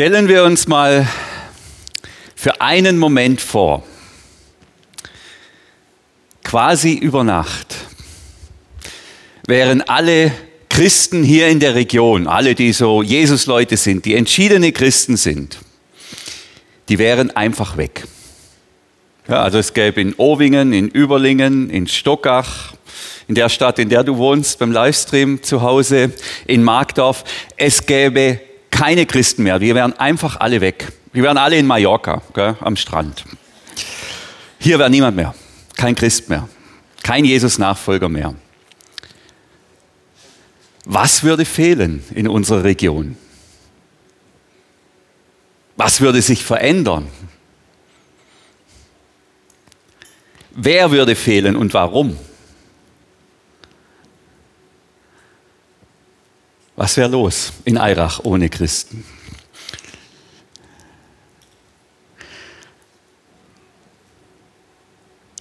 Stellen wir uns mal für einen Moment vor, quasi über Nacht, wären alle Christen hier in der Region, alle, die so Jesus-Leute sind, die entschiedene Christen sind, die wären einfach weg. Ja, also es gäbe in Owingen, in Überlingen, in Stockach, in der Stadt, in der du wohnst, beim Livestream zu Hause, in Markdorf, es gäbe keine Christen mehr. Wir wären einfach alle weg. Wir wären alle in Mallorca, gell, am Strand. Hier wäre niemand mehr. Kein Christ mehr. Kein Jesus-Nachfolger mehr. Was würde fehlen in unserer Region? Was würde sich verändern? Wer würde fehlen und warum? Was wäre los in Eirach ohne Christen?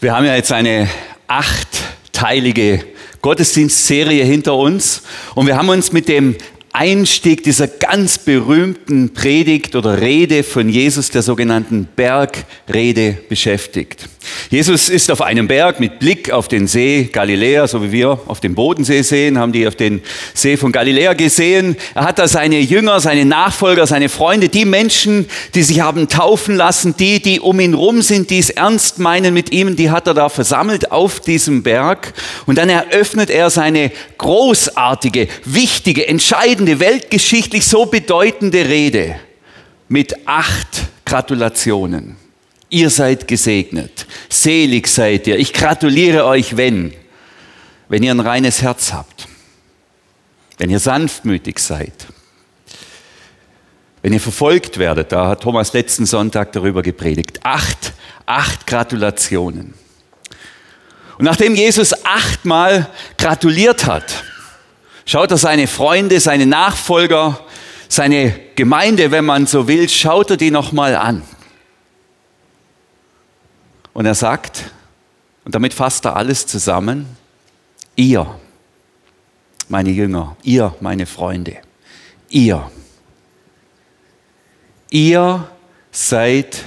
Wir haben ja jetzt eine achtteilige Gottesdienstserie hinter uns und wir haben uns mit dem Einstieg dieser ganz berühmten Predigt oder Rede von Jesus, der sogenannten Bergrede, beschäftigt. Jesus ist auf einem Berg mit Blick auf den See Galiläa, so wie wir auf dem Bodensee sehen, haben die auf den See von Galiläa gesehen. Er hat da seine Jünger, seine Nachfolger, seine Freunde, die Menschen, die sich haben taufen lassen, die, die um ihn rum sind, die es ernst meinen mit ihm, die hat er da versammelt auf diesem Berg. Und dann eröffnet er seine großartige, wichtige, entscheidende, weltgeschichtlich so bedeutende Rede mit acht Gratulationen. Ihr seid gesegnet. Selig seid ihr. Ich gratuliere euch, wenn, wenn ihr ein reines Herz habt. Wenn ihr sanftmütig seid. Wenn ihr verfolgt werdet. Da hat Thomas letzten Sonntag darüber gepredigt. Acht, acht Gratulationen. Und nachdem Jesus achtmal gratuliert hat, schaut er seine Freunde, seine Nachfolger, seine Gemeinde, wenn man so will, schaut er die nochmal an. Und er sagt, und damit fasst er alles zusammen, ihr, meine Jünger, ihr, meine Freunde, ihr, ihr seid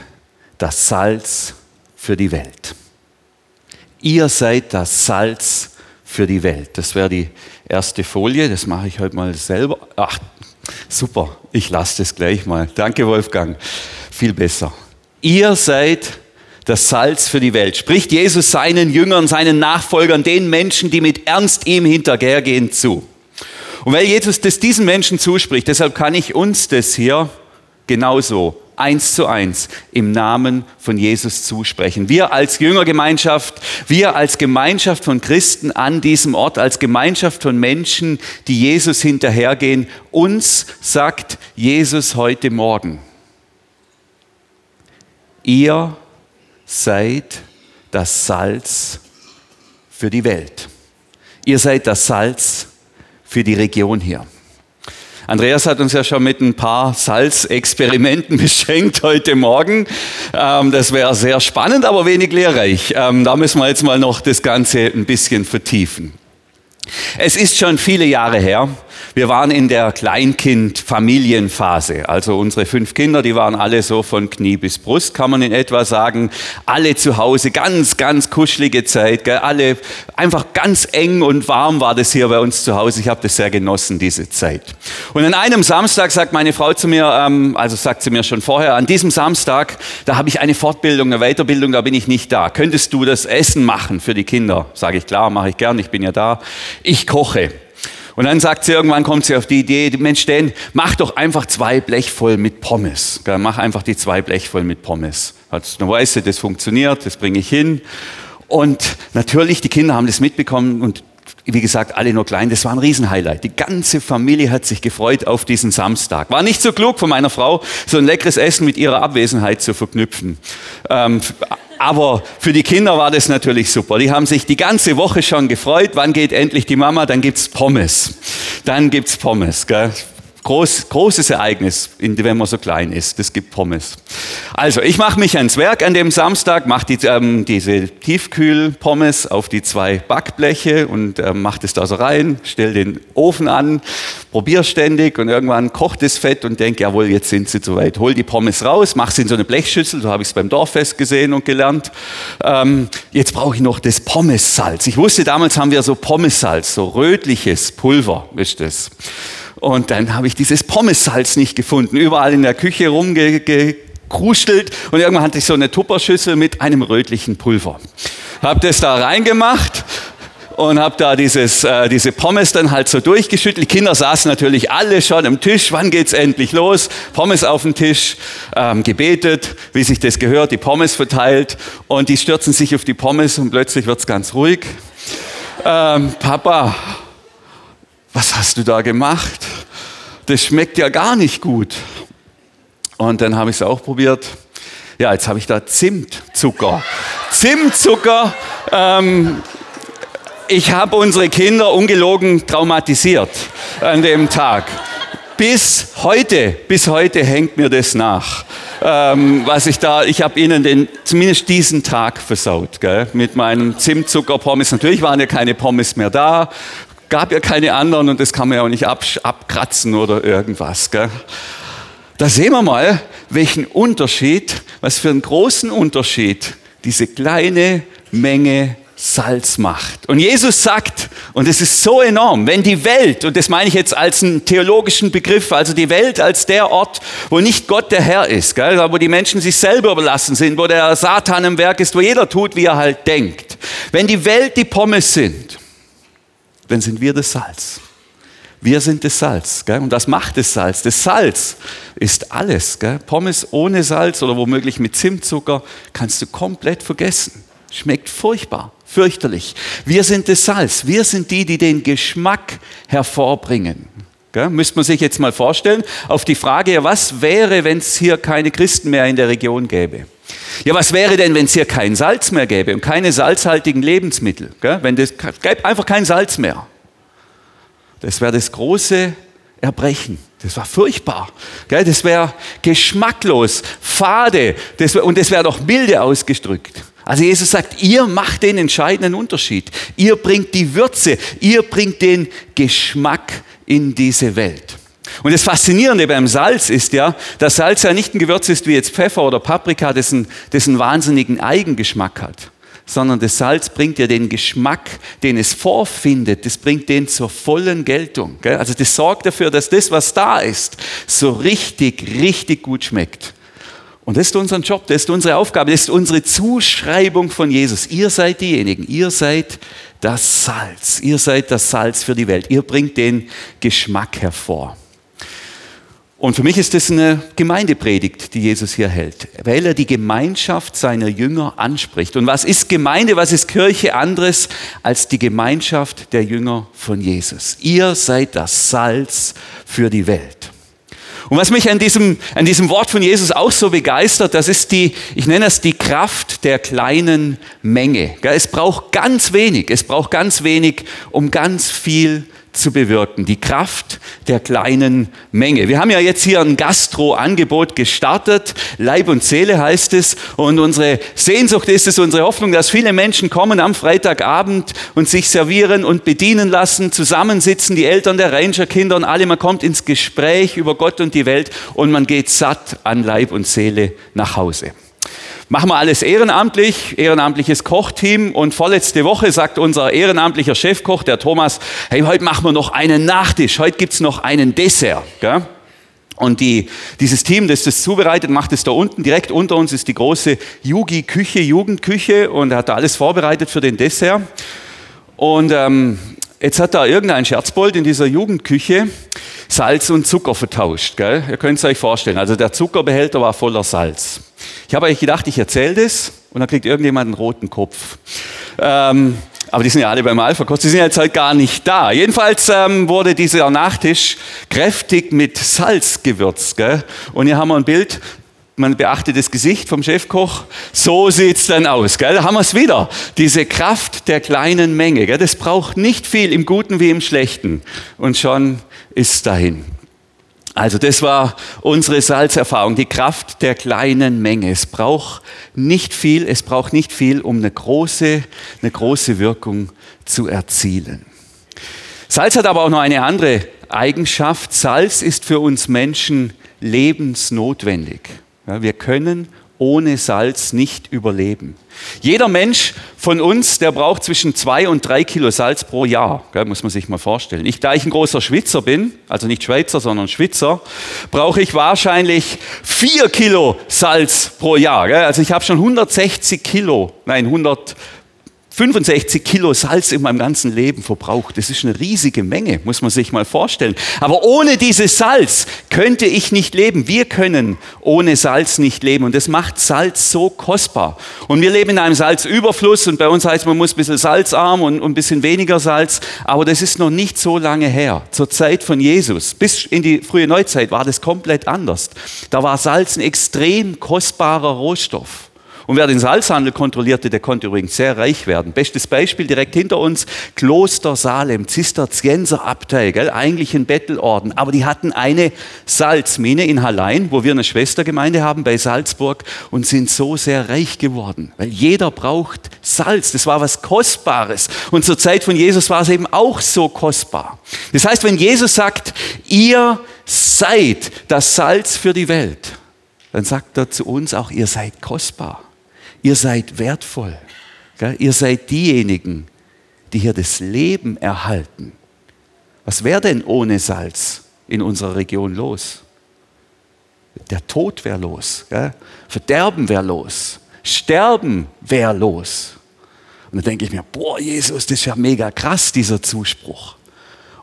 das Salz für die Welt. Ihr seid das Salz für die Welt. Das wäre die erste Folie, das mache ich heute mal selber. Ach, super, ich lasse das gleich mal. Danke, Wolfgang. Viel besser. Ihr seid das Salz für die Welt. Spricht Jesus seinen Jüngern, seinen Nachfolgern, den Menschen, die mit Ernst ihm hinterhergehen, zu. Und weil Jesus das diesen Menschen zuspricht, deshalb kann ich uns das hier genauso eins zu eins im Namen von Jesus zusprechen. Wir als Jüngergemeinschaft, wir als Gemeinschaft von Christen an diesem Ort, als Gemeinschaft von Menschen, die Jesus hinterhergehen, uns sagt Jesus heute Morgen, ihr seid das Salz für die Welt. Ihr seid das Salz für die Region hier. Andreas hat uns ja schon mit ein paar Salzexperimenten beschenkt heute Morgen. Ähm, das wäre sehr spannend, aber wenig lehrreich. Ähm, da müssen wir jetzt mal noch das Ganze ein bisschen vertiefen. Es ist schon viele Jahre her. Wir waren in der Kleinkind-Familienphase. Also unsere fünf Kinder, die waren alle so von Knie bis Brust, kann man in etwa sagen. Alle zu Hause, ganz, ganz kuschelige Zeit. Gell? Alle einfach ganz eng und warm war das hier bei uns zu Hause. Ich habe das sehr genossen, diese Zeit. Und an einem Samstag sagt meine Frau zu mir, ähm, also sagt sie mir schon vorher, an diesem Samstag, da habe ich eine Fortbildung, eine Weiterbildung, da bin ich nicht da. Könntest du das Essen machen für die Kinder? Sage ich, klar, mache ich gern, ich bin ja da. Ich koche. Und dann sagt sie irgendwann, kommt sie auf die Idee, Mensch, Dan, mach doch einfach zwei Blech voll mit Pommes. Mach einfach die zwei Blech voll mit Pommes. Dann weiß sie, das funktioniert, das bringe ich hin. Und natürlich, die Kinder haben das mitbekommen und wie gesagt, alle nur klein. Das war ein Riesenhighlight. Die ganze Familie hat sich gefreut auf diesen Samstag. War nicht so klug von meiner Frau, so ein leckeres Essen mit ihrer Abwesenheit zu verknüpfen. Ähm, aber für die Kinder war das natürlich super. Die haben sich die ganze Woche schon gefreut. Wann geht endlich die Mama? Dann gibt's Pommes. Dann gibt's Pommes. Gell? Groß, großes Ereignis, wenn man so klein ist. Das gibt Pommes. Also, ich mache mich ans Werk an dem Samstag, mache die, ähm, diese Tiefkühlpommes auf die zwei Backbleche und ähm, mache das da so rein, stelle den Ofen an, probiere ständig und irgendwann kocht das Fett und denke, jawohl, jetzt sind sie soweit. Hol die Pommes raus, mache sie in so eine Blechschüssel, so habe ich es beim Dorffest gesehen und gelernt. Ähm, jetzt brauche ich noch das Pommessalz. Ich wusste, damals haben wir so Pommessalz, so rötliches Pulver ist das. Und dann habe ich dieses Pommessalz nicht gefunden, überall in der Küche rumgekruschelt und irgendwann hatte ich so eine Tupperschüssel mit einem rötlichen Pulver. Habe das da reingemacht und habe da dieses, äh, diese Pommes dann halt so durchgeschüttelt. Die Kinder saßen natürlich alle schon am Tisch. Wann geht's endlich los? Pommes auf den Tisch, ähm, gebetet, wie sich das gehört, die Pommes verteilt und die stürzen sich auf die Pommes und plötzlich wird's ganz ruhig. Ähm, Papa, was hast du da gemacht? Das schmeckt ja gar nicht gut. Und dann habe ich es auch probiert. Ja, jetzt habe ich da Zimtzucker. Zimtzucker. Ähm, ich habe unsere Kinder ungelogen traumatisiert an dem Tag. Bis heute, bis heute hängt mir das nach. Ähm, was ich da, ich habe ihnen den, zumindest diesen Tag versaut, gell, mit meinem Zimtzucker-Pommes. Natürlich waren ja keine Pommes mehr da, gab ja keine anderen und das kann man ja auch nicht abkratzen oder irgendwas. Gell? Da sehen wir mal, welchen Unterschied, was für einen großen Unterschied diese kleine Menge Salz macht. Und Jesus sagt, und es ist so enorm, wenn die Welt, und das meine ich jetzt als einen theologischen Begriff, also die Welt als der Ort, wo nicht Gott der Herr ist, gell, wo die Menschen sich selber überlassen sind, wo der Satan im Werk ist, wo jeder tut, wie er halt denkt. Wenn die Welt die Pommes sind, dann sind wir das Salz. Wir sind das Salz. Gell? Und das macht das Salz. Das Salz ist alles. Gell? Pommes ohne Salz oder womöglich mit Zimtzucker kannst du komplett vergessen. Schmeckt furchtbar, fürchterlich. Wir sind das Salz. Wir sind die, die den Geschmack hervorbringen. Gell? Müsste man sich jetzt mal vorstellen, auf die Frage, was wäre, wenn es hier keine Christen mehr in der Region gäbe? Ja, was wäre denn, wenn es hier kein Salz mehr gäbe und keine salzhaltigen Lebensmittel? Gell? Wenn es gäbe einfach kein Salz mehr. Das wäre das große Erbrechen. Das war furchtbar. Gell? Das wäre geschmacklos, fade das wär, und das wäre doch milde ausgedrückt. Also Jesus sagt, ihr macht den entscheidenden Unterschied. Ihr bringt die Würze, ihr bringt den Geschmack in diese Welt. Und das Faszinierende beim Salz ist ja, dass Salz ja nicht ein Gewürz ist wie jetzt Pfeffer oder Paprika, das einen wahnsinnigen Eigengeschmack hat, sondern das Salz bringt ja den Geschmack, den es vorfindet, das bringt den zur vollen Geltung. Also das sorgt dafür, dass das, was da ist, so richtig, richtig gut schmeckt. Und das ist unser Job, das ist unsere Aufgabe, das ist unsere Zuschreibung von Jesus. Ihr seid diejenigen, ihr seid das Salz, ihr seid das Salz für die Welt, ihr bringt den Geschmack hervor. Und für mich ist das eine Gemeindepredigt, die Jesus hier hält, weil er die Gemeinschaft seiner Jünger anspricht. Und was ist Gemeinde, was ist Kirche anderes als die Gemeinschaft der Jünger von Jesus? Ihr seid das Salz für die Welt. Und was mich an diesem, an diesem Wort von Jesus auch so begeistert, das ist die, ich nenne es die Kraft der kleinen Menge. Es braucht ganz wenig, es braucht ganz wenig, um ganz viel zu bewirken. Die Kraft der kleinen Menge. Wir haben ja jetzt hier ein Gastro-Angebot gestartet. Leib und Seele heißt es. Und unsere Sehnsucht ist es, unsere Hoffnung, dass viele Menschen kommen am Freitagabend und sich servieren und bedienen lassen, zusammensitzen, die Eltern der Rangerkinder und alle. Man kommt ins Gespräch über Gott und die Welt und man geht satt an Leib und Seele nach Hause. Machen wir alles ehrenamtlich, ehrenamtliches Kochteam. Und vorletzte Woche sagt unser ehrenamtlicher Chefkoch, der Thomas, hey, heute machen wir noch einen Nachtisch, heute gibt es noch einen Dessert. Gell? Und die, dieses Team, das das zubereitet, macht es da unten. Direkt unter uns ist die große Yugi-Küche, Jugendküche und er hat da alles vorbereitet für den Dessert. Und ähm, jetzt hat da irgendein Scherzbold in dieser Jugendküche Salz und Zucker vertauscht. Gell? Ihr könnt es euch vorstellen. Also der Zuckerbehälter war voller Salz. Ich habe euch gedacht, ich erzähle das und dann kriegt irgendjemand einen roten Kopf. Ähm, aber die sind ja alle beim Alpha-Kurs, die sind jetzt halt gar nicht da. Jedenfalls ähm, wurde dieser Nachtisch kräftig mit Salz gewürzt. Gell? Und hier haben wir ein Bild, man beachtet das Gesicht vom Chefkoch, so sieht es dann aus. Gell? Da haben wir es wieder, diese Kraft der kleinen Menge. Gell? Das braucht nicht viel im Guten wie im Schlechten. Und schon ist dahin. Also das war unsere Salzerfahrung, die Kraft der kleinen Menge. Es braucht nicht viel, es braucht nicht viel, um eine große, eine große Wirkung zu erzielen. Salz hat aber auch noch eine andere Eigenschaft. Salz ist für uns Menschen lebensnotwendig. Ja, wir können ohne Salz nicht überleben. Jeder Mensch von uns, der braucht zwischen zwei und drei Kilo Salz pro Jahr, gell, muss man sich mal vorstellen. Ich, da ich ein großer Schwitzer bin, also nicht Schweizer, sondern Schwitzer, brauche ich wahrscheinlich vier Kilo Salz pro Jahr. Gell. Also ich habe schon 160 Kilo, nein 100 65 Kilo Salz in meinem ganzen Leben verbraucht. Das ist eine riesige Menge, muss man sich mal vorstellen. Aber ohne dieses Salz könnte ich nicht leben. Wir können ohne Salz nicht leben. Und das macht Salz so kostbar. Und wir leben in einem Salzüberfluss. Und bei uns heißt, man muss ein bisschen salzarm und ein bisschen weniger Salz. Aber das ist noch nicht so lange her. Zur Zeit von Jesus. Bis in die frühe Neuzeit war das komplett anders. Da war Salz ein extrem kostbarer Rohstoff. Und wer den Salzhandel kontrollierte, der konnte übrigens sehr reich werden. Bestes Beispiel direkt hinter uns, Kloster Salem, Zisterzienserabtei, gell? eigentlich ein Bettelorden. Aber die hatten eine Salzmine in Hallein, wo wir eine Schwestergemeinde haben bei Salzburg und sind so sehr reich geworden. Weil jeder braucht Salz, das war was Kostbares. Und zur Zeit von Jesus war es eben auch so kostbar. Das heißt, wenn Jesus sagt, ihr seid das Salz für die Welt, dann sagt er zu uns auch, ihr seid kostbar. Ihr seid wertvoll. Ihr seid diejenigen, die hier das Leben erhalten. Was wäre denn ohne Salz in unserer Region los? Der Tod wäre los. Gell? Verderben wäre los. Sterben wäre los. Und dann denke ich mir, boah, Jesus, das ist ja mega krass, dieser Zuspruch.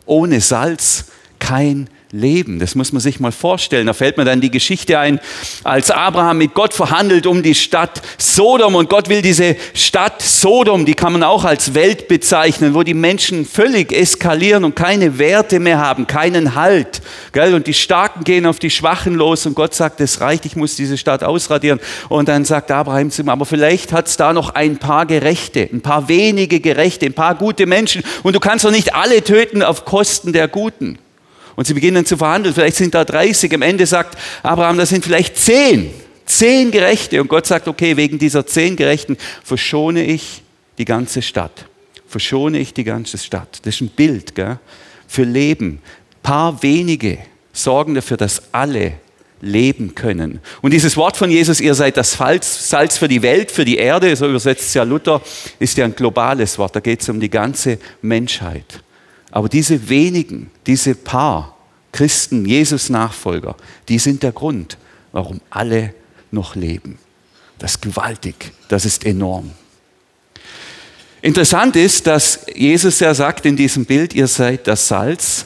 Ohne Salz kein leben. Das muss man sich mal vorstellen. Da fällt mir dann die Geschichte ein, als Abraham mit Gott verhandelt um die Stadt Sodom und Gott will diese Stadt Sodom, die kann man auch als Welt bezeichnen, wo die Menschen völlig eskalieren und keine Werte mehr haben, keinen Halt. Gell? Und die Starken gehen auf die Schwachen los und Gott sagt, es reicht, ich muss diese Stadt ausradieren. Und dann sagt Abraham zu ihm, aber vielleicht hat es da noch ein paar Gerechte, ein paar wenige Gerechte, ein paar gute Menschen und du kannst doch nicht alle töten auf Kosten der Guten. Und sie beginnen zu verhandeln. Vielleicht sind da 30. Am Ende sagt Abraham, das sind vielleicht 10. Zehn Gerechte. Und Gott sagt, okay, wegen dieser zehn Gerechten verschone ich die ganze Stadt. Verschone ich die ganze Stadt. Das ist ein Bild gell? für Leben. Paar wenige sorgen dafür, dass alle leben können. Und dieses Wort von Jesus, ihr seid das Salz für die Welt, für die Erde, so übersetzt es ja Luther, ist ja ein globales Wort. Da geht es um die ganze Menschheit. Aber diese wenigen, diese paar Christen, Jesus-Nachfolger, die sind der Grund, warum alle noch leben. Das ist gewaltig, das ist enorm. Interessant ist, dass Jesus ja sagt in diesem Bild, ihr seid das Salz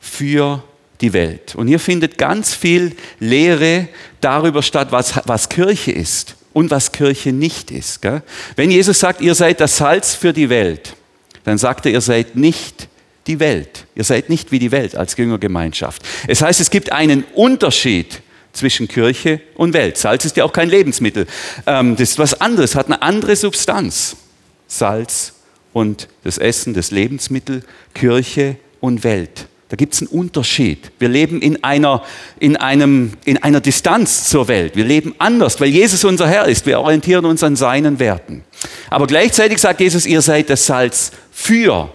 für die Welt. Und hier findet ganz viel Lehre darüber statt, was, was Kirche ist und was Kirche nicht ist. Gell? Wenn Jesus sagt, ihr seid das Salz für die Welt, dann sagt er, ihr seid nicht die Welt. Ihr seid nicht wie die Welt als Jüngergemeinschaft. Es heißt, es gibt einen Unterschied zwischen Kirche und Welt. Salz ist ja auch kein Lebensmittel. Ähm, das ist was anderes, hat eine andere Substanz. Salz und das Essen, das Lebensmittel, Kirche und Welt. Da gibt es einen Unterschied. Wir leben in einer, in, einem, in einer Distanz zur Welt. Wir leben anders, weil Jesus unser Herr ist. Wir orientieren uns an seinen Werten. Aber gleichzeitig sagt Jesus, ihr seid das Salz für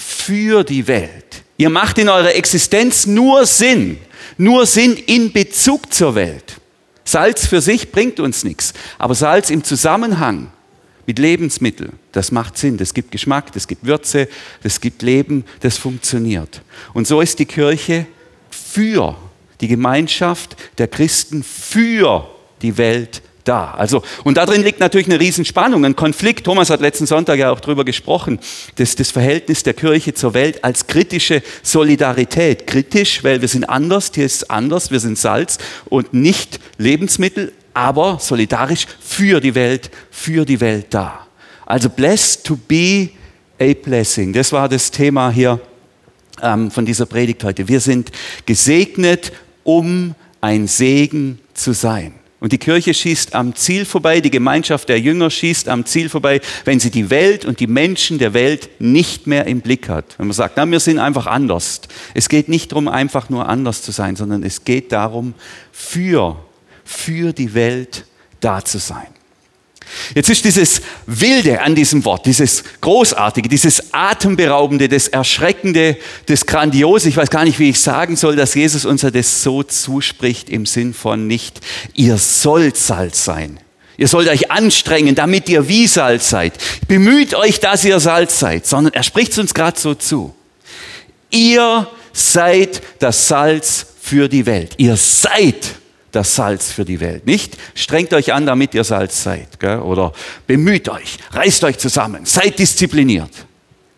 für die Welt. Ihr macht in eurer Existenz nur Sinn, nur Sinn in Bezug zur Welt. Salz für sich bringt uns nichts, aber Salz im Zusammenhang mit Lebensmitteln, das macht Sinn, das gibt Geschmack, das gibt Würze, das gibt Leben, das funktioniert. Und so ist die Kirche für die Gemeinschaft der Christen für die Welt da. Also, und darin liegt natürlich eine Riesenspannung, ein Konflikt. Thomas hat letzten Sonntag ja auch darüber gesprochen, dass das Verhältnis der Kirche zur Welt als kritische Solidarität. Kritisch, weil wir sind anders, hier ist es anders, wir sind Salz und nicht Lebensmittel, aber solidarisch für die Welt, für die Welt da. Also blessed to be a blessing. Das war das Thema hier ähm, von dieser Predigt heute. Wir sind gesegnet, um ein Segen zu sein. Und die Kirche schießt am Ziel vorbei, die Gemeinschaft der Jünger schießt am Ziel vorbei, wenn sie die Welt und die Menschen der Welt nicht mehr im Blick hat. Wenn man sagt, na, wir sind einfach anders. Es geht nicht darum, einfach nur anders zu sein, sondern es geht darum, für, für die Welt da zu sein. Jetzt ist dieses Wilde an diesem Wort, dieses Großartige, dieses Atemberaubende, das Erschreckende, das Grandiose, ich weiß gar nicht, wie ich sagen soll, dass Jesus uns das so zuspricht im Sinn von nicht, ihr sollt Salz sein. Ihr sollt euch anstrengen, damit ihr wie Salz seid. Bemüht euch, dass ihr Salz seid, sondern er spricht es uns gerade so zu. Ihr seid das Salz für die Welt. Ihr seid das Salz für die Welt. Nicht strengt euch an, damit ihr Salz seid. Gell? Oder bemüht euch, reißt euch zusammen, seid diszipliniert.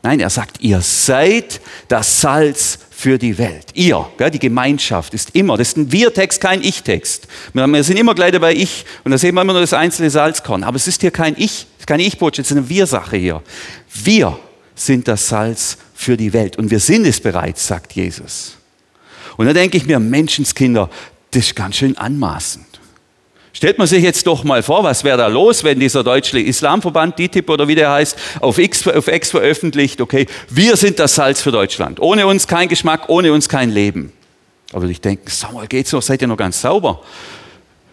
Nein, er sagt, ihr seid das Salz für die Welt. Ihr, gell? die Gemeinschaft ist immer, das ist ein Wir-Text, kein Ich-Text. Wir sind immer gleich dabei Ich und da sehen wir immer nur das einzelne Salzkorn. Aber es ist hier kein Ich, keine Ich-Botschaft, es ist eine Wir-Sache hier. Wir sind das Salz für die Welt und wir sind es bereits, sagt Jesus. Und da denke ich mir, Menschenskinder, das ist ganz schön anmaßend. Stellt man sich jetzt doch mal vor, was wäre da los, wenn dieser deutsche Islamverband, DITIB oder wie der heißt, auf X, auf X veröffentlicht, okay, wir sind das Salz für Deutschland. Ohne uns kein Geschmack, ohne uns kein Leben. Aber ich denke, sag mal, geht's noch, seid ihr noch ganz sauber?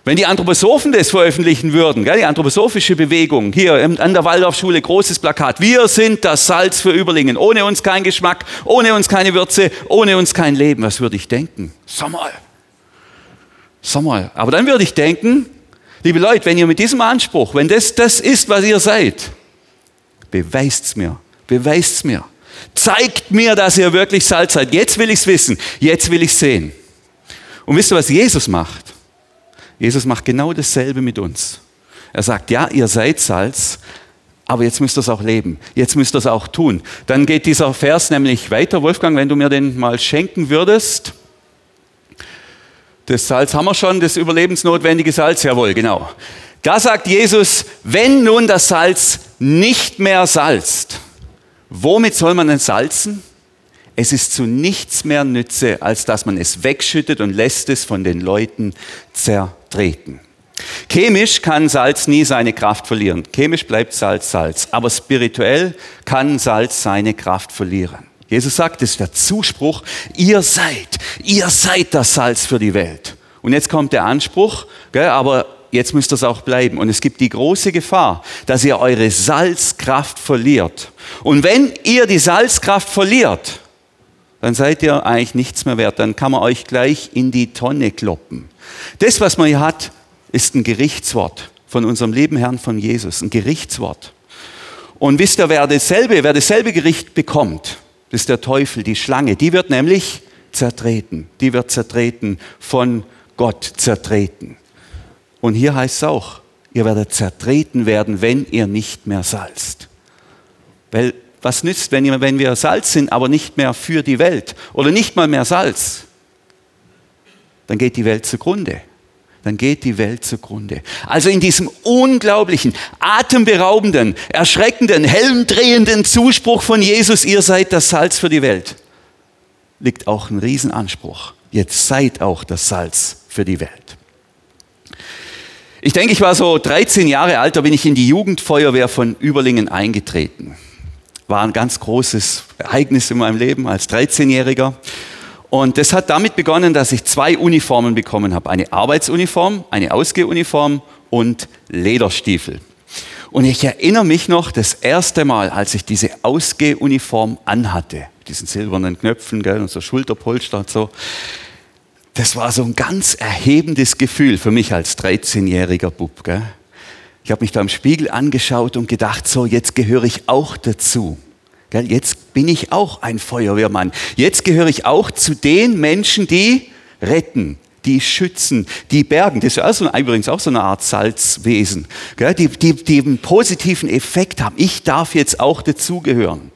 Wenn die Anthroposophen das veröffentlichen würden, die anthroposophische Bewegung, hier an der Waldorfschule, großes Plakat, wir sind das Salz für Überlingen, ohne uns kein Geschmack, ohne uns keine Würze, ohne uns kein Leben, was würde ich denken? Sag mal, Sag mal, aber dann würde ich denken, liebe Leute, wenn ihr mit diesem Anspruch, wenn das das ist, was ihr seid, beweist's mir, beweist's mir. Zeigt mir, dass ihr wirklich Salz seid. Jetzt will ich's wissen, jetzt will ich's sehen. Und wisst ihr, was Jesus macht? Jesus macht genau dasselbe mit uns. Er sagt, ja, ihr seid Salz, aber jetzt müsst ihr es auch leben. Jetzt müsst ihr es auch tun. Dann geht dieser Vers nämlich weiter. Wolfgang, wenn du mir den mal schenken würdest. Das Salz haben wir schon, das überlebensnotwendige Salz, jawohl, genau. Da sagt Jesus, wenn nun das Salz nicht mehr salzt, womit soll man denn salzen? Es ist zu nichts mehr Nütze, als dass man es wegschüttet und lässt es von den Leuten zertreten. Chemisch kann Salz nie seine Kraft verlieren. Chemisch bleibt Salz Salz. Aber spirituell kann Salz seine Kraft verlieren. Jesus sagt, das ist der Zuspruch, ihr seid, ihr seid das Salz für die Welt. Und jetzt kommt der Anspruch, gell, aber jetzt müsst es auch bleiben. Und es gibt die große Gefahr, dass ihr eure Salzkraft verliert. Und wenn ihr die Salzkraft verliert, dann seid ihr eigentlich nichts mehr wert. Dann kann man euch gleich in die Tonne kloppen. Das, was man hier hat, ist ein Gerichtswort von unserem lieben Herrn von Jesus, ein Gerichtswort. Und wisst ihr, wer dasselbe, wer dasselbe Gericht bekommt? Das ist der Teufel, die Schlange. Die wird nämlich zertreten. Die wird zertreten von Gott zertreten. Und hier heißt es auch, ihr werdet zertreten werden, wenn ihr nicht mehr salzt. Weil was nützt, wenn, ihr, wenn wir Salz sind, aber nicht mehr für die Welt oder nicht mal mehr Salz? Dann geht die Welt zugrunde. Dann geht die Welt zugrunde. Also in diesem unglaublichen, atemberaubenden, erschreckenden, helmdrehenden Zuspruch von Jesus, ihr seid das Salz für die Welt, liegt auch ein Riesenanspruch. Jetzt seid auch das Salz für die Welt. Ich denke, ich war so 13 Jahre alt, da bin ich in die Jugendfeuerwehr von Überlingen eingetreten. War ein ganz großes Ereignis in meinem Leben als 13-Jähriger. Und das hat damit begonnen, dass ich zwei Uniformen bekommen habe. Eine Arbeitsuniform, eine Ausgehuniform und Lederstiefel. Und ich erinnere mich noch das erste Mal, als ich diese Ausgehuniform anhatte, diesen silbernen Knöpfen gell, und so Schulterpolster und so. Das war so ein ganz erhebendes Gefühl für mich als 13-jähriger Bub. Gell. Ich habe mich da im Spiegel angeschaut und gedacht, so jetzt gehöre ich auch dazu. Gell, jetzt bin ich auch ein Feuerwehrmann. Jetzt gehöre ich auch zu den Menschen, die retten, die schützen, die bergen. Das ist also übrigens auch so eine Art Salzwesen, die, die, die einen positiven Effekt haben. Ich darf jetzt auch dazugehören.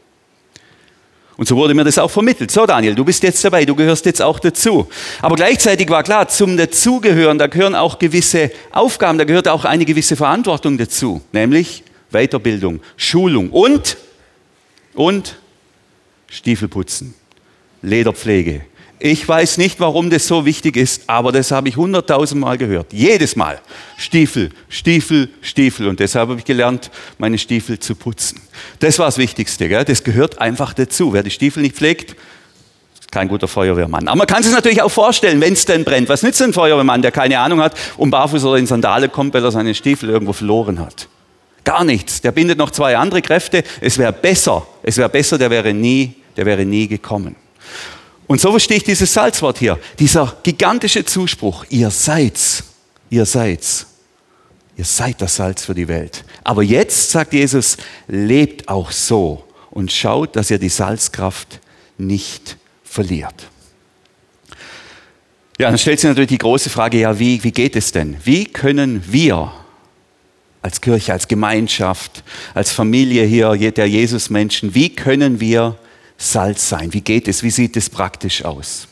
Und so wurde mir das auch vermittelt. So Daniel, du bist jetzt dabei, du gehörst jetzt auch dazu. Aber gleichzeitig war klar, zum Dazugehören, da gehören auch gewisse Aufgaben, da gehört auch eine gewisse Verantwortung dazu, nämlich Weiterbildung, Schulung und, und Stiefelputzen, Lederpflege, Ich weiß nicht, warum das so wichtig ist, aber das habe ich hunderttausendmal gehört. Jedes Mal. Stiefel, Stiefel, Stiefel. Und deshalb habe ich gelernt, meine Stiefel zu putzen. Das war das Wichtigste. Gell? Das gehört einfach dazu. Wer die Stiefel nicht pflegt, kein guter Feuerwehrmann. Aber man kann sich natürlich auch vorstellen, wenn es denn brennt. Was nützt ein Feuerwehrmann, der keine Ahnung hat und barfuß oder in Sandale kommt, weil er seine Stiefel irgendwo verloren hat? Gar nichts. Der bindet noch zwei andere Kräfte. Es wäre besser. Es wäre besser, der wäre nie, der wäre nie gekommen. Und so verstehe ich dieses Salzwort hier. Dieser gigantische Zuspruch. Ihr seid's. Ihr seid's. Ihr seid das Salz für die Welt. Aber jetzt, sagt Jesus, lebt auch so und schaut, dass ihr die Salzkraft nicht verliert. Ja, dann stellt sich natürlich die große Frage, ja, wie, wie geht es denn? Wie können wir als Kirche, als Gemeinschaft, als Familie hier, der Jesus-Menschen, wie können wir Salz sein? Wie geht es? Wie sieht es praktisch aus?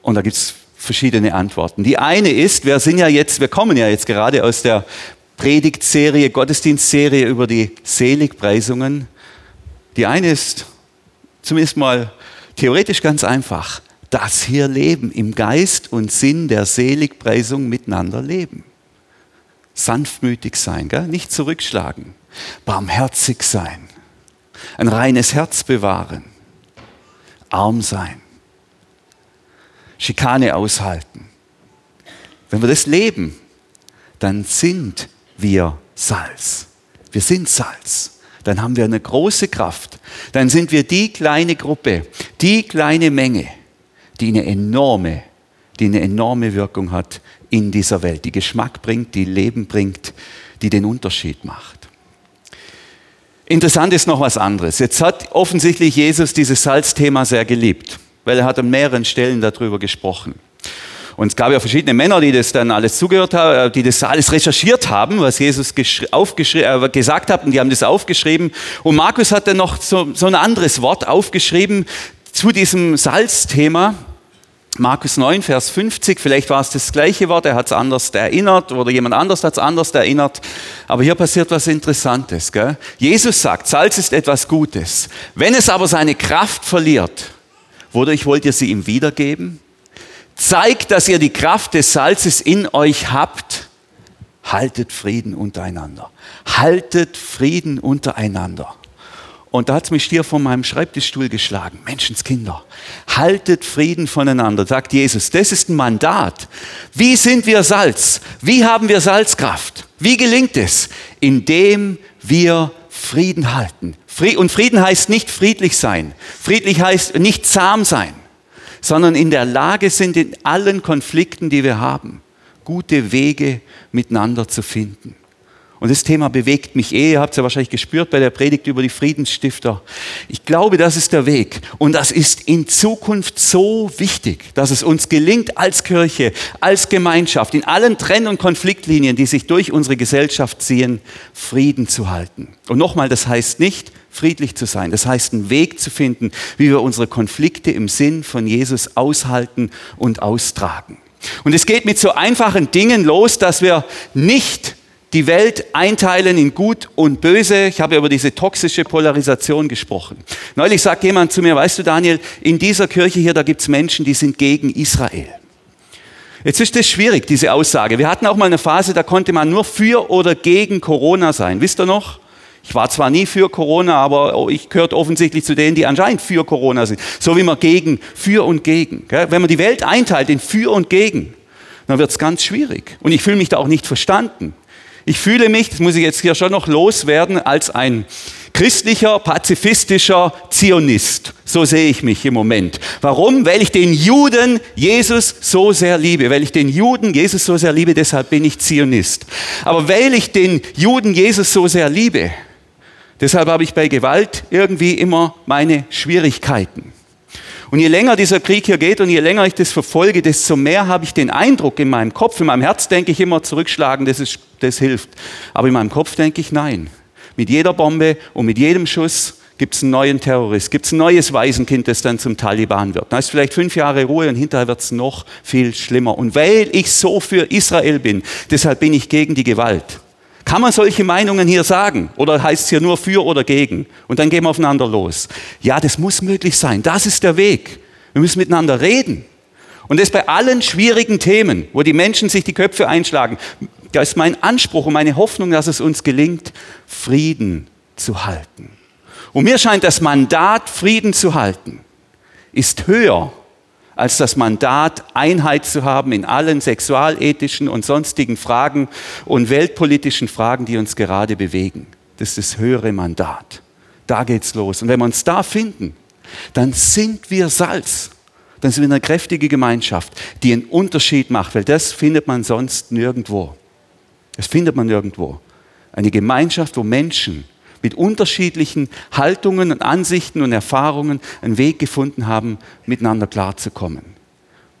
Und da gibt es verschiedene Antworten. Die eine ist, wir sind ja jetzt, wir kommen ja jetzt gerade aus der Predigtserie, Gottesdienstserie über die Seligpreisungen. Die eine ist zumindest mal theoretisch ganz einfach, dass hier Leben im Geist und Sinn der Seligpreisung miteinander leben sanftmütig sein, gell? nicht zurückschlagen, barmherzig sein, ein reines Herz bewahren, arm sein, Schikane aushalten. Wenn wir das leben, dann sind wir Salz. Wir sind Salz. Dann haben wir eine große Kraft. Dann sind wir die kleine Gruppe, die kleine Menge, die eine enorme, die eine enorme Wirkung hat in dieser Welt, die Geschmack bringt, die Leben bringt, die den Unterschied macht. Interessant ist noch was anderes. Jetzt hat offensichtlich Jesus dieses Salzthema sehr geliebt, weil er hat an mehreren Stellen darüber gesprochen. Und es gab ja verschiedene Männer, die das dann alles zugehört haben, äh, die das alles recherchiert haben, was Jesus äh, gesagt hat, und die haben das aufgeschrieben. Und Markus hat dann noch so, so ein anderes Wort aufgeschrieben zu diesem Salzthema. Markus 9, Vers 50, vielleicht war es das gleiche Wort, er hat es anders erinnert oder jemand anders hat es anders erinnert. Aber hier passiert was Interessantes. Gell? Jesus sagt, Salz ist etwas Gutes. Wenn es aber seine Kraft verliert, wodurch wollt ihr sie ihm wiedergeben? Zeigt, dass ihr die Kraft des Salzes in euch habt. Haltet Frieden untereinander. Haltet Frieden untereinander. Und da hat es mich hier von meinem Schreibtischstuhl geschlagen. Menschenskinder, haltet Frieden voneinander, sagt Jesus. Das ist ein Mandat. Wie sind wir Salz? Wie haben wir Salzkraft? Wie gelingt es? Indem wir Frieden halten. Und Frieden heißt nicht friedlich sein. Friedlich heißt nicht zahm sein, sondern in der Lage sind, in allen Konflikten, die wir haben, gute Wege miteinander zu finden. Und das Thema bewegt mich eh, ihr habt es ja wahrscheinlich gespürt bei der Predigt über die Friedensstifter. Ich glaube, das ist der Weg. Und das ist in Zukunft so wichtig, dass es uns gelingt, als Kirche, als Gemeinschaft, in allen Trenn- und Konfliktlinien, die sich durch unsere Gesellschaft ziehen, Frieden zu halten. Und nochmal, das heißt nicht, friedlich zu sein. Das heißt, einen Weg zu finden, wie wir unsere Konflikte im Sinn von Jesus aushalten und austragen. Und es geht mit so einfachen Dingen los, dass wir nicht die Welt einteilen in Gut und Böse. Ich habe über diese toxische Polarisation gesprochen. Neulich sagt jemand zu mir, weißt du Daniel, in dieser Kirche hier, da gibt es Menschen, die sind gegen Israel. Jetzt ist das schwierig, diese Aussage. Wir hatten auch mal eine Phase, da konnte man nur für oder gegen Corona sein. Wisst ihr noch? Ich war zwar nie für Corona, aber ich gehört offensichtlich zu denen, die anscheinend für Corona sind. So wie man gegen, für und gegen. Wenn man die Welt einteilt in für und gegen, dann wird es ganz schwierig. Und ich fühle mich da auch nicht verstanden. Ich fühle mich, das muss ich jetzt hier schon noch loswerden, als ein christlicher, pazifistischer Zionist. So sehe ich mich im Moment. Warum? Weil ich den Juden Jesus so sehr liebe. Weil ich den Juden Jesus so sehr liebe, deshalb bin ich Zionist. Aber weil ich den Juden Jesus so sehr liebe, deshalb habe ich bei Gewalt irgendwie immer meine Schwierigkeiten. Und je länger dieser Krieg hier geht und je länger ich das verfolge, desto mehr habe ich den Eindruck in meinem Kopf, in meinem Herz denke ich immer, zurückschlagen, das, ist, das hilft. Aber in meinem Kopf denke ich, nein. Mit jeder Bombe und mit jedem Schuss gibt es einen neuen Terrorist, gibt es ein neues Waisenkind, das dann zum Taliban wird. Da ist vielleicht fünf Jahre Ruhe und hinterher wird es noch viel schlimmer. Und weil ich so für Israel bin, deshalb bin ich gegen die Gewalt. Kann man solche Meinungen hier sagen? Oder heißt es hier nur für oder gegen? Und dann gehen wir aufeinander los. Ja, das muss möglich sein. Das ist der Weg. Wir müssen miteinander reden. Und das bei allen schwierigen Themen, wo die Menschen sich die Köpfe einschlagen. Da ist mein Anspruch und meine Hoffnung, dass es uns gelingt, Frieden zu halten. Und mir scheint das Mandat, Frieden zu halten, ist höher als das Mandat, Einheit zu haben in allen sexualethischen und sonstigen Fragen und weltpolitischen Fragen, die uns gerade bewegen. Das ist das höhere Mandat. Da geht's los. Und wenn wir uns da finden, dann sind wir Salz. Dann sind wir eine kräftige Gemeinschaft, die einen Unterschied macht, weil das findet man sonst nirgendwo. Das findet man nirgendwo. Eine Gemeinschaft, wo Menschen mit unterschiedlichen Haltungen und Ansichten und Erfahrungen einen Weg gefunden haben, miteinander klarzukommen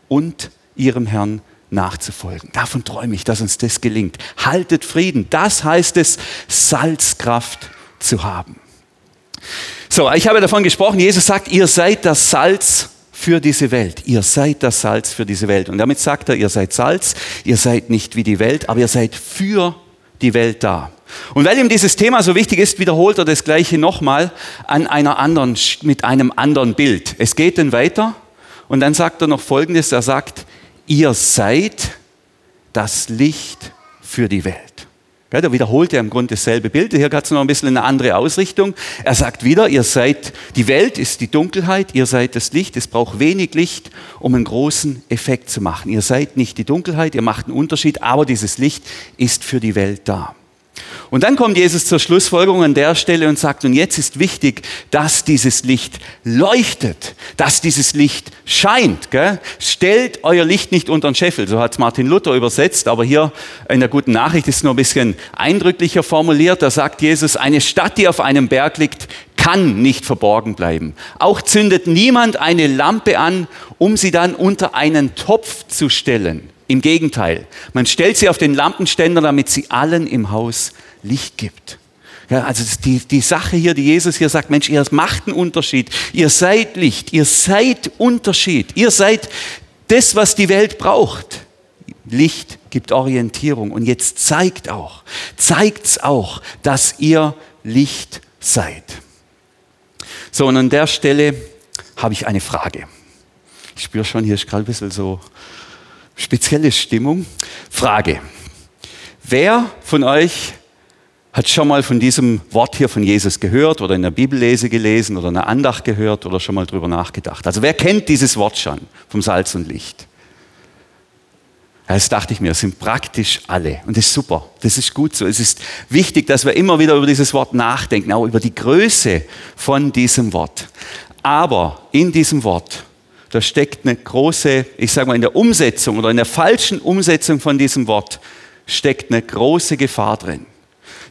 und ihrem Herrn nachzufolgen. Davon träume ich, dass uns das gelingt. Haltet Frieden. Das heißt es, Salzkraft zu haben. So, ich habe davon gesprochen, Jesus sagt, ihr seid das Salz für diese Welt. Ihr seid das Salz für diese Welt. Und damit sagt er, ihr seid Salz, ihr seid nicht wie die Welt, aber ihr seid für die Welt da. Und weil ihm dieses Thema so wichtig ist, wiederholt er das Gleiche nochmal an einer anderen, mit einem anderen Bild. Es geht dann weiter und dann sagt er noch Folgendes. Er sagt, ihr seid das Licht für die Welt. Ja, da wiederholt er im Grunde dasselbe Bild. Hier hat es noch ein bisschen eine andere Ausrichtung. Er sagt wieder, ihr seid, die Welt ist die Dunkelheit, ihr seid das Licht. Es braucht wenig Licht, um einen großen Effekt zu machen. Ihr seid nicht die Dunkelheit, ihr macht einen Unterschied, aber dieses Licht ist für die Welt da. Und dann kommt Jesus zur Schlussfolgerung an der Stelle und sagt, und jetzt ist wichtig, dass dieses Licht leuchtet, dass dieses Licht scheint. Gell? Stellt euer Licht nicht unter den Scheffel, so hat Martin Luther übersetzt, aber hier in der guten Nachricht ist es nur ein bisschen eindrücklicher formuliert. Da sagt Jesus, eine Stadt, die auf einem Berg liegt, kann nicht verborgen bleiben. Auch zündet niemand eine Lampe an, um sie dann unter einen Topf zu stellen im Gegenteil, man stellt sie auf den Lampenständer, damit sie allen im Haus Licht gibt. Ja, also die, die Sache hier, die Jesus hier sagt, Mensch, ihr macht einen Unterschied. Ihr seid Licht, ihr seid Unterschied. Ihr seid das, was die Welt braucht. Licht gibt Orientierung. Und jetzt zeigt auch, zeigt's auch, dass ihr Licht seid. So, und an der Stelle habe ich eine Frage. Ich spüre schon, hier ist gerade ein bisschen so spezielle Stimmung. Frage. Wer von euch hat schon mal von diesem Wort hier von Jesus gehört oder in der Bibellese gelesen oder eine Andacht gehört oder schon mal drüber nachgedacht? Also wer kennt dieses Wort schon vom Salz und Licht? Das dachte ich mir, es sind praktisch alle. Und das ist super. Das ist gut so. Es ist wichtig, dass wir immer wieder über dieses Wort nachdenken, auch über die Größe von diesem Wort. Aber in diesem Wort da steckt eine große, ich sage mal, in der Umsetzung oder in der falschen Umsetzung von diesem Wort steckt eine große Gefahr drin.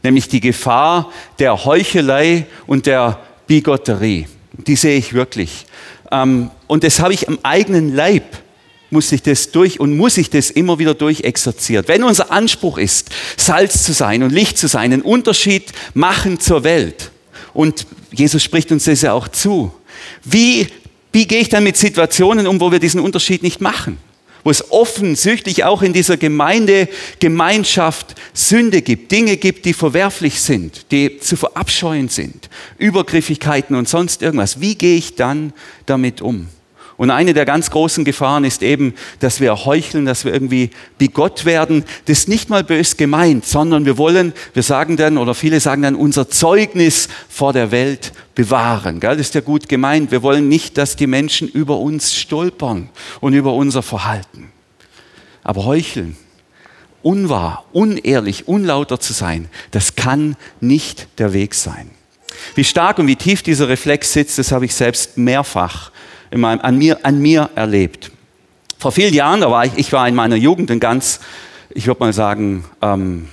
Nämlich die Gefahr der Heuchelei und der Bigotterie. Die sehe ich wirklich. Ähm, und das habe ich am eigenen Leib muss ich das durch und muss ich das immer wieder durchexerziert. Wenn unser Anspruch ist, Salz zu sein und Licht zu sein, einen Unterschied machen zur Welt. Und Jesus spricht uns das ja auch zu. Wie wie gehe ich dann mit Situationen um, wo wir diesen Unterschied nicht machen? Wo es offensichtlich auch in dieser Gemeinde, Gemeinschaft Sünde gibt, Dinge gibt, die verwerflich sind, die zu verabscheuen sind, Übergriffigkeiten und sonst irgendwas. Wie gehe ich dann damit um? Und eine der ganz großen Gefahren ist eben, dass wir heucheln, dass wir irgendwie bigott werden. Das ist nicht mal bös gemeint, sondern wir wollen, wir sagen dann, oder viele sagen dann, unser Zeugnis vor der Welt bewahren. Das ist ja gut gemeint. Wir wollen nicht, dass die Menschen über uns stolpern und über unser Verhalten. Aber heucheln, unwahr, unehrlich, unlauter zu sein, das kann nicht der Weg sein. Wie stark und wie tief dieser Reflex sitzt, das habe ich selbst mehrfach meinem, an, mir, an mir erlebt. Vor vielen Jahren, da war ich, ich war in meiner Jugend ein ganz, ich würde mal sagen, ähm,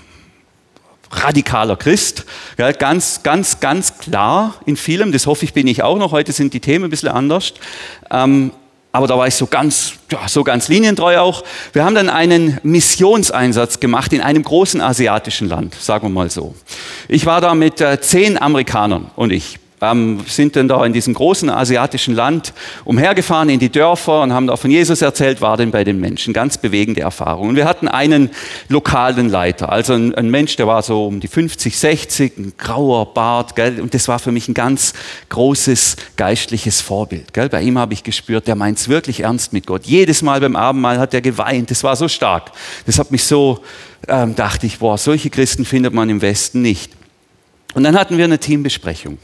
radikaler Christ, ja, ganz, ganz, ganz klar in vielem, das hoffe ich bin ich auch noch, heute sind die Themen ein bisschen anders, ähm, aber da war ich so ganz, ja, so ganz linientreu auch. Wir haben dann einen Missionseinsatz gemacht in einem großen asiatischen Land, sagen wir mal so. Ich war da mit äh, zehn Amerikanern und ich ähm, sind dann da in diesem großen asiatischen Land umhergefahren in die Dörfer und haben da von Jesus erzählt, war denn bei den Menschen. Ganz bewegende Erfahrung. Und wir hatten einen lokalen Leiter, also ein, ein Mensch, der war so um die 50, 60, ein grauer Bart, gell? und das war für mich ein ganz großes geistliches Vorbild. Gell? Bei ihm habe ich gespürt, der meint es wirklich ernst mit Gott. Jedes Mal beim Abendmahl hat er geweint, das war so stark. Das hat mich so, ähm, dachte ich, boah, solche Christen findet man im Westen nicht. Und dann hatten wir eine Teambesprechung.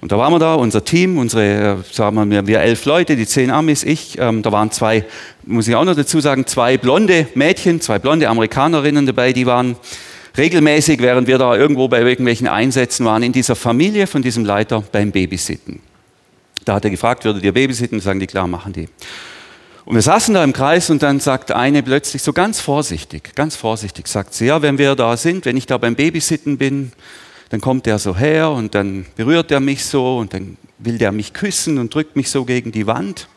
Und da waren wir da, unser Team, unsere, sagen wir, wir elf Leute, die zehn Amis, ich. Ähm, da waren zwei, muss ich auch noch dazu sagen, zwei blonde Mädchen, zwei blonde Amerikanerinnen dabei, die waren regelmäßig, während wir da irgendwo bei irgendwelchen Einsätzen waren, in dieser Familie von diesem Leiter beim Babysitten. Da hat er gefragt, würdet ihr babysitten? Sagen die, klar, machen die. Und wir saßen da im Kreis und dann sagt eine plötzlich so ganz vorsichtig, ganz vorsichtig, sagt sie, ja, wenn wir da sind, wenn ich da beim Babysitten bin, dann kommt er so her und dann berührt er mich so und dann will der mich küssen und drückt mich so gegen die Wand.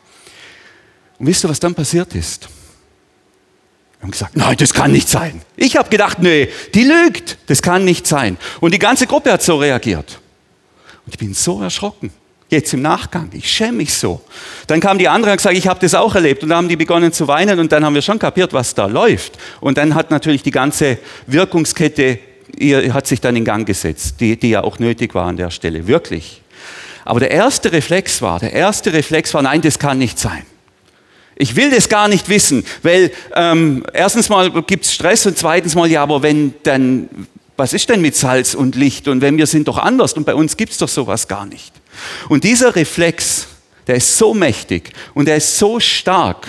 Und wisst ihr, was dann passiert ist? Wir haben gesagt, nein, das kann nicht sein. Ich habe gedacht, nee, die lügt, das kann nicht sein. Und die ganze Gruppe hat so reagiert. Und ich bin so erschrocken. Jetzt im Nachgang, ich schäme mich so. Dann kam die andere und gesagt, ich habe das auch erlebt. Und dann haben die begonnen zu weinen und dann haben wir schon kapiert, was da läuft. Und dann hat natürlich die ganze Wirkungskette hat sich dann in Gang gesetzt, die, die ja auch nötig war an der Stelle, wirklich. Aber der erste Reflex war, der erste Reflex war, nein, das kann nicht sein. Ich will das gar nicht wissen, weil ähm, erstens mal gibt es Stress und zweitens mal, ja, aber wenn dann, was ist denn mit Salz und Licht und wenn wir sind doch anders und bei uns gibt es doch sowas gar nicht. Und dieser Reflex, der ist so mächtig und der ist so stark,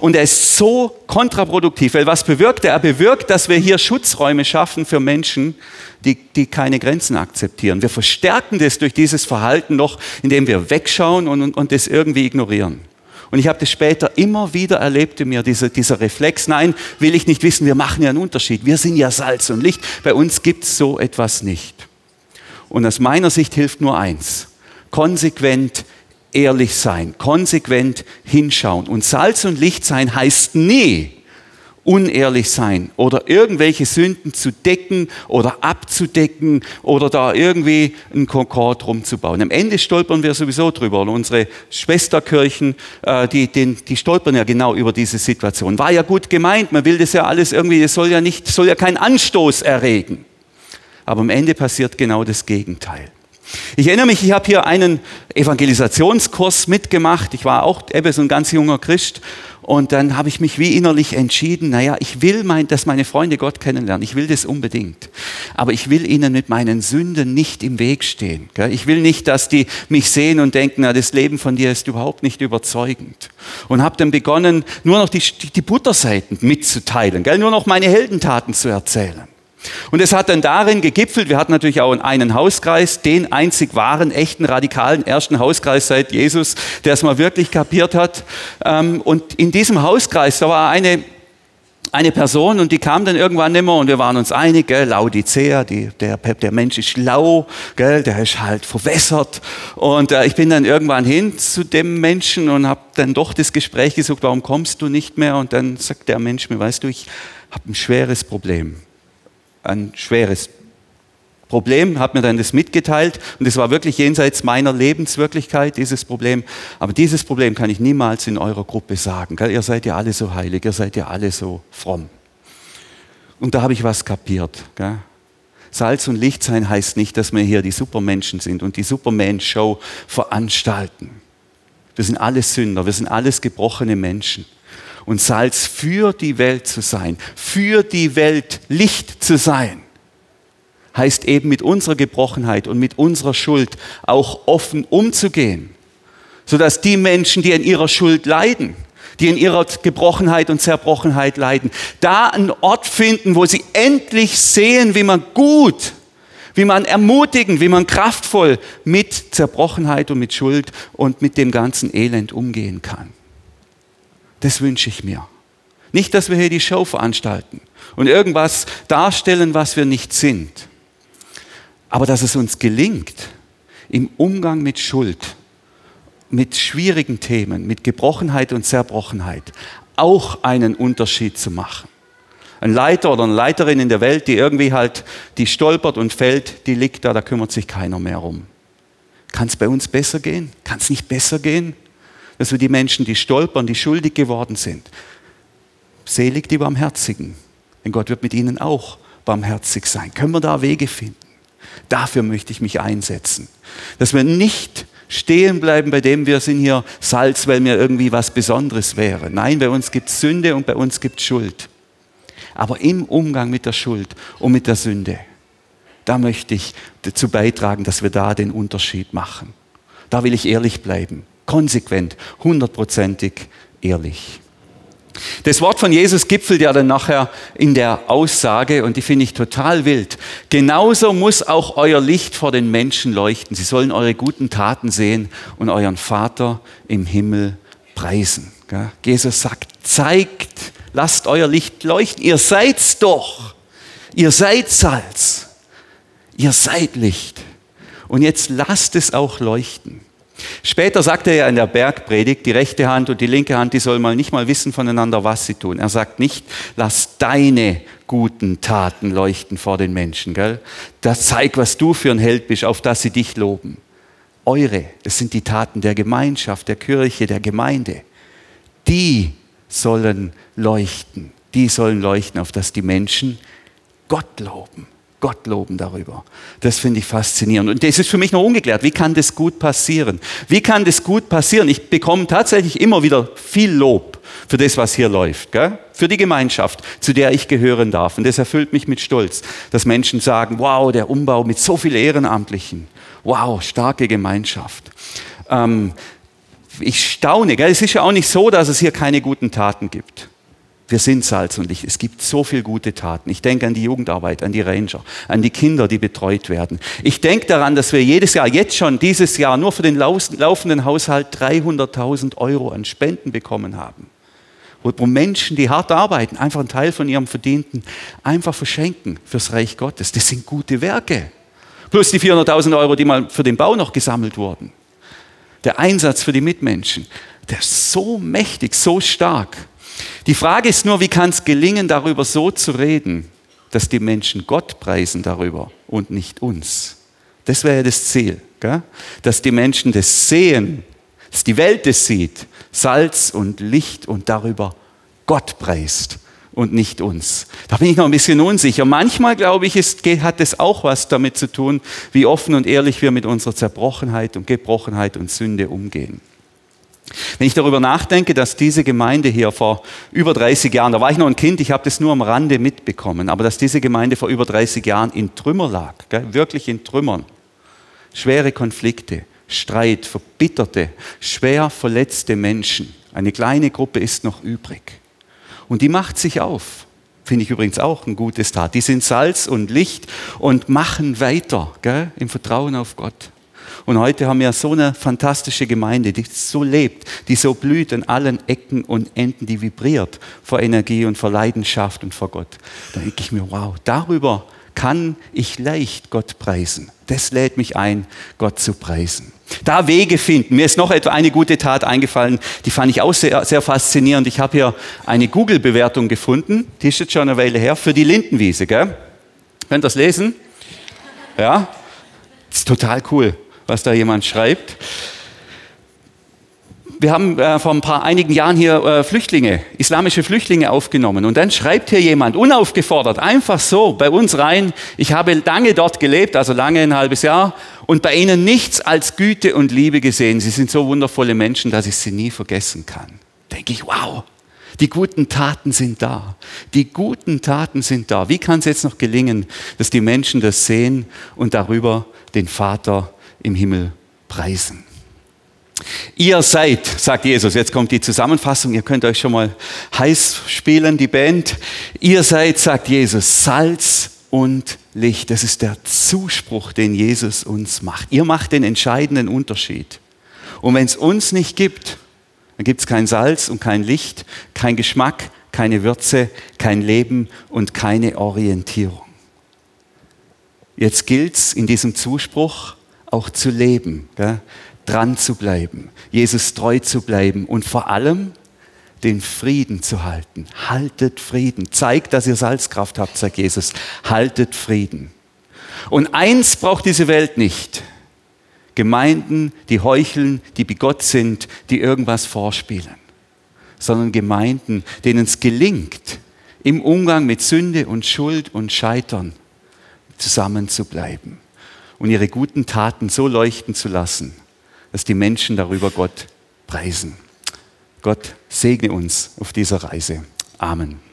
und er ist so kontraproduktiv, weil was bewirkt er? Er bewirkt, dass wir hier Schutzräume schaffen für Menschen, die, die keine Grenzen akzeptieren. Wir verstärken das durch dieses Verhalten noch, indem wir wegschauen und, und, und das irgendwie ignorieren. Und ich habe das später immer wieder erlebt in mir, dieser, dieser Reflex, nein, will ich nicht wissen, wir machen ja einen Unterschied. Wir sind ja Salz und Licht. Bei uns gibt es so etwas nicht. Und aus meiner Sicht hilft nur eins, konsequent ehrlich sein, konsequent hinschauen. Und Salz und Licht sein heißt nie unehrlich sein oder irgendwelche Sünden zu decken oder abzudecken oder da irgendwie einen Konkord rumzubauen. Am Ende stolpern wir sowieso drüber. Und unsere Schwesterkirchen, äh, die, die, die stolpern ja genau über diese Situation. War ja gut gemeint, man will das ja alles irgendwie, es soll ja nicht, soll ja keinen Anstoß erregen. Aber am Ende passiert genau das Gegenteil. Ich erinnere mich, ich habe hier einen Evangelisationskurs mitgemacht. Ich war auch eben so ein ganz junger Christ. Und dann habe ich mich wie innerlich entschieden, naja, ich will, mein, dass meine Freunde Gott kennenlernen. Ich will das unbedingt. Aber ich will ihnen mit meinen Sünden nicht im Weg stehen. Ich will nicht, dass die mich sehen und denken, na, das Leben von dir ist überhaupt nicht überzeugend. Und habe dann begonnen, nur noch die, die Butterseiten mitzuteilen, nur noch meine Heldentaten zu erzählen. Und es hat dann darin gegipfelt, wir hatten natürlich auch einen Hauskreis, den einzig wahren, echten, radikalen ersten Hauskreis seit Jesus, der es mal wirklich kapiert hat. Ähm, und in diesem Hauskreis, da war eine, eine Person und die kam dann irgendwann immer und wir waren uns einig, gell, Laodicea, die, der, der Mensch ist lau, gell, der ist halt verwässert. Und äh, ich bin dann irgendwann hin zu dem Menschen und habe dann doch das Gespräch gesucht, warum kommst du nicht mehr? Und dann sagt der Mensch mir, weißt du, ich habe ein schweres Problem ein schweres Problem, hat mir dann das mitgeteilt und es war wirklich jenseits meiner Lebenswirklichkeit, dieses Problem. Aber dieses Problem kann ich niemals in eurer Gruppe sagen. Gell? Ihr seid ja alle so heilig, ihr seid ja alle so fromm. Und da habe ich was kapiert. Gell? Salz und Licht sein heißt nicht, dass wir hier die Supermenschen sind und die Superman-Show veranstalten. Wir sind alles Sünder, wir sind alles gebrochene Menschen und Salz für die Welt zu sein, für die Welt Licht zu sein, heißt eben mit unserer Gebrochenheit und mit unserer Schuld auch offen umzugehen, sodass die Menschen, die in ihrer Schuld leiden, die in ihrer Gebrochenheit und Zerbrochenheit leiden, da einen Ort finden, wo sie endlich sehen, wie man gut, wie man ermutigen, wie man kraftvoll mit Zerbrochenheit und mit Schuld und mit dem ganzen Elend umgehen kann. Das wünsche ich mir. Nicht, dass wir hier die Show veranstalten und irgendwas darstellen, was wir nicht sind. Aber dass es uns gelingt, im Umgang mit Schuld, mit schwierigen Themen, mit Gebrochenheit und Zerbrochenheit auch einen Unterschied zu machen. Ein Leiter oder eine Leiterin in der Welt, die irgendwie halt, die stolpert und fällt, die liegt da, da kümmert sich keiner mehr um. Kann es bei uns besser gehen? Kann es nicht besser gehen? Dass wir die Menschen, die stolpern, die schuldig geworden sind, selig die Barmherzigen, denn Gott wird mit ihnen auch barmherzig sein. Können wir da Wege finden? Dafür möchte ich mich einsetzen. Dass wir nicht stehen bleiben, bei dem wir sind hier Salz, weil mir irgendwie was Besonderes wäre. Nein, bei uns gibt es Sünde und bei uns gibt es Schuld. Aber im Umgang mit der Schuld und mit der Sünde, da möchte ich dazu beitragen, dass wir da den Unterschied machen. Da will ich ehrlich bleiben, konsequent, hundertprozentig ehrlich. Das Wort von Jesus gipfelt ja dann nachher in der Aussage, und die finde ich total wild. Genauso muss auch euer Licht vor den Menschen leuchten. Sie sollen eure guten Taten sehen und euren Vater im Himmel preisen. Jesus sagt, zeigt, lasst euer Licht leuchten. Ihr seid's doch. Ihr seid Salz. Ihr seid Licht. Und jetzt lasst es auch leuchten. Später sagt er ja in der Bergpredigt, die rechte Hand und die linke Hand, die soll mal nicht mal wissen voneinander, was sie tun. Er sagt nicht, lass deine guten Taten leuchten vor den Menschen. Gell? Das zeig, was du für ein Held bist, auf das sie dich loben. Eure, das sind die Taten der Gemeinschaft, der Kirche, der Gemeinde. Die sollen leuchten. Die sollen leuchten, auf das die Menschen Gott loben. Gott loben darüber. Das finde ich faszinierend. Und das ist für mich noch ungeklärt. Wie kann das gut passieren? Wie kann das gut passieren? Ich bekomme tatsächlich immer wieder viel Lob für das, was hier läuft. Gell? Für die Gemeinschaft, zu der ich gehören darf. Und das erfüllt mich mit Stolz, dass Menschen sagen, wow, der Umbau mit so vielen Ehrenamtlichen. Wow, starke Gemeinschaft. Ähm, ich staune. Gell? Es ist ja auch nicht so, dass es hier keine guten Taten gibt. Wir sind Salz und Licht. Es gibt so viele gute Taten. Ich denke an die Jugendarbeit, an die Ranger, an die Kinder, die betreut werden. Ich denke daran, dass wir jedes Jahr, jetzt schon dieses Jahr, nur für den laufenden Haushalt 300.000 Euro an Spenden bekommen haben. Wo Menschen, die hart arbeiten, einfach einen Teil von ihrem Verdienten einfach verschenken fürs Reich Gottes. Das sind gute Werke. Plus die 400.000 Euro, die mal für den Bau noch gesammelt wurden. Der Einsatz für die Mitmenschen, der ist so mächtig, so stark. Die Frage ist nur, wie kann es gelingen, darüber so zu reden, dass die Menschen Gott preisen darüber und nicht uns. Das wäre ja das Ziel, gell? dass die Menschen das sehen, dass die Welt das sieht, Salz und Licht und darüber Gott preist und nicht uns. Da bin ich noch ein bisschen unsicher. Manchmal, glaube ich, ist, hat es auch was damit zu tun, wie offen und ehrlich wir mit unserer Zerbrochenheit und Gebrochenheit und Sünde umgehen. Wenn ich darüber nachdenke, dass diese Gemeinde hier vor über 30 Jahren, da war ich noch ein Kind, ich habe das nur am Rande mitbekommen, aber dass diese Gemeinde vor über 30 Jahren in Trümmer lag, gell, wirklich in Trümmern, schwere Konflikte, Streit, verbitterte, schwer verletzte Menschen, eine kleine Gruppe ist noch übrig. Und die macht sich auf. Finde ich übrigens auch ein gutes Tat. Die sind Salz und Licht und machen weiter gell, im Vertrauen auf Gott. Und heute haben wir so eine fantastische Gemeinde, die so lebt, die so blüht an allen Ecken und Enden, die vibriert vor Energie und vor Leidenschaft und vor Gott. Da denke ich mir, wow, darüber kann ich leicht Gott preisen. Das lädt mich ein, Gott zu preisen. Da Wege finden. Mir ist noch etwa eine gute Tat eingefallen, die fand ich auch sehr, sehr faszinierend. Ich habe hier eine Google-Bewertung gefunden, die ist jetzt schon eine Weile her, für die Lindenwiese. Gell? Könnt ihr das lesen? Ja, das ist total cool was da jemand schreibt. Wir haben äh, vor ein paar einigen Jahren hier äh, Flüchtlinge, islamische Flüchtlinge aufgenommen. Und dann schreibt hier jemand, unaufgefordert, einfach so bei uns rein, ich habe lange dort gelebt, also lange ein halbes Jahr, und bei ihnen nichts als Güte und Liebe gesehen. Sie sind so wundervolle Menschen, dass ich sie nie vergessen kann. Denke ich, wow, die guten Taten sind da. Die guten Taten sind da. Wie kann es jetzt noch gelingen, dass die Menschen das sehen und darüber den Vater im Himmel preisen. Ihr seid, sagt Jesus, jetzt kommt die Zusammenfassung, ihr könnt euch schon mal heiß spielen, die Band. Ihr seid, sagt Jesus, Salz und Licht. Das ist der Zuspruch, den Jesus uns macht. Ihr macht den entscheidenden Unterschied. Und wenn es uns nicht gibt, dann gibt es kein Salz und kein Licht, kein Geschmack, keine Würze, kein Leben und keine Orientierung. Jetzt gilt es in diesem Zuspruch, auch zu leben, gell? dran zu bleiben, Jesus treu zu bleiben und vor allem den Frieden zu halten. Haltet Frieden. Zeigt, dass ihr Salzkraft habt, sagt Jesus. Haltet Frieden. Und eins braucht diese Welt nicht. Gemeinden, die heucheln, die bigott sind, die irgendwas vorspielen, sondern Gemeinden, denen es gelingt, im Umgang mit Sünde und Schuld und Scheitern zusammen zu bleiben und ihre guten Taten so leuchten zu lassen, dass die Menschen darüber Gott preisen. Gott segne uns auf dieser Reise. Amen.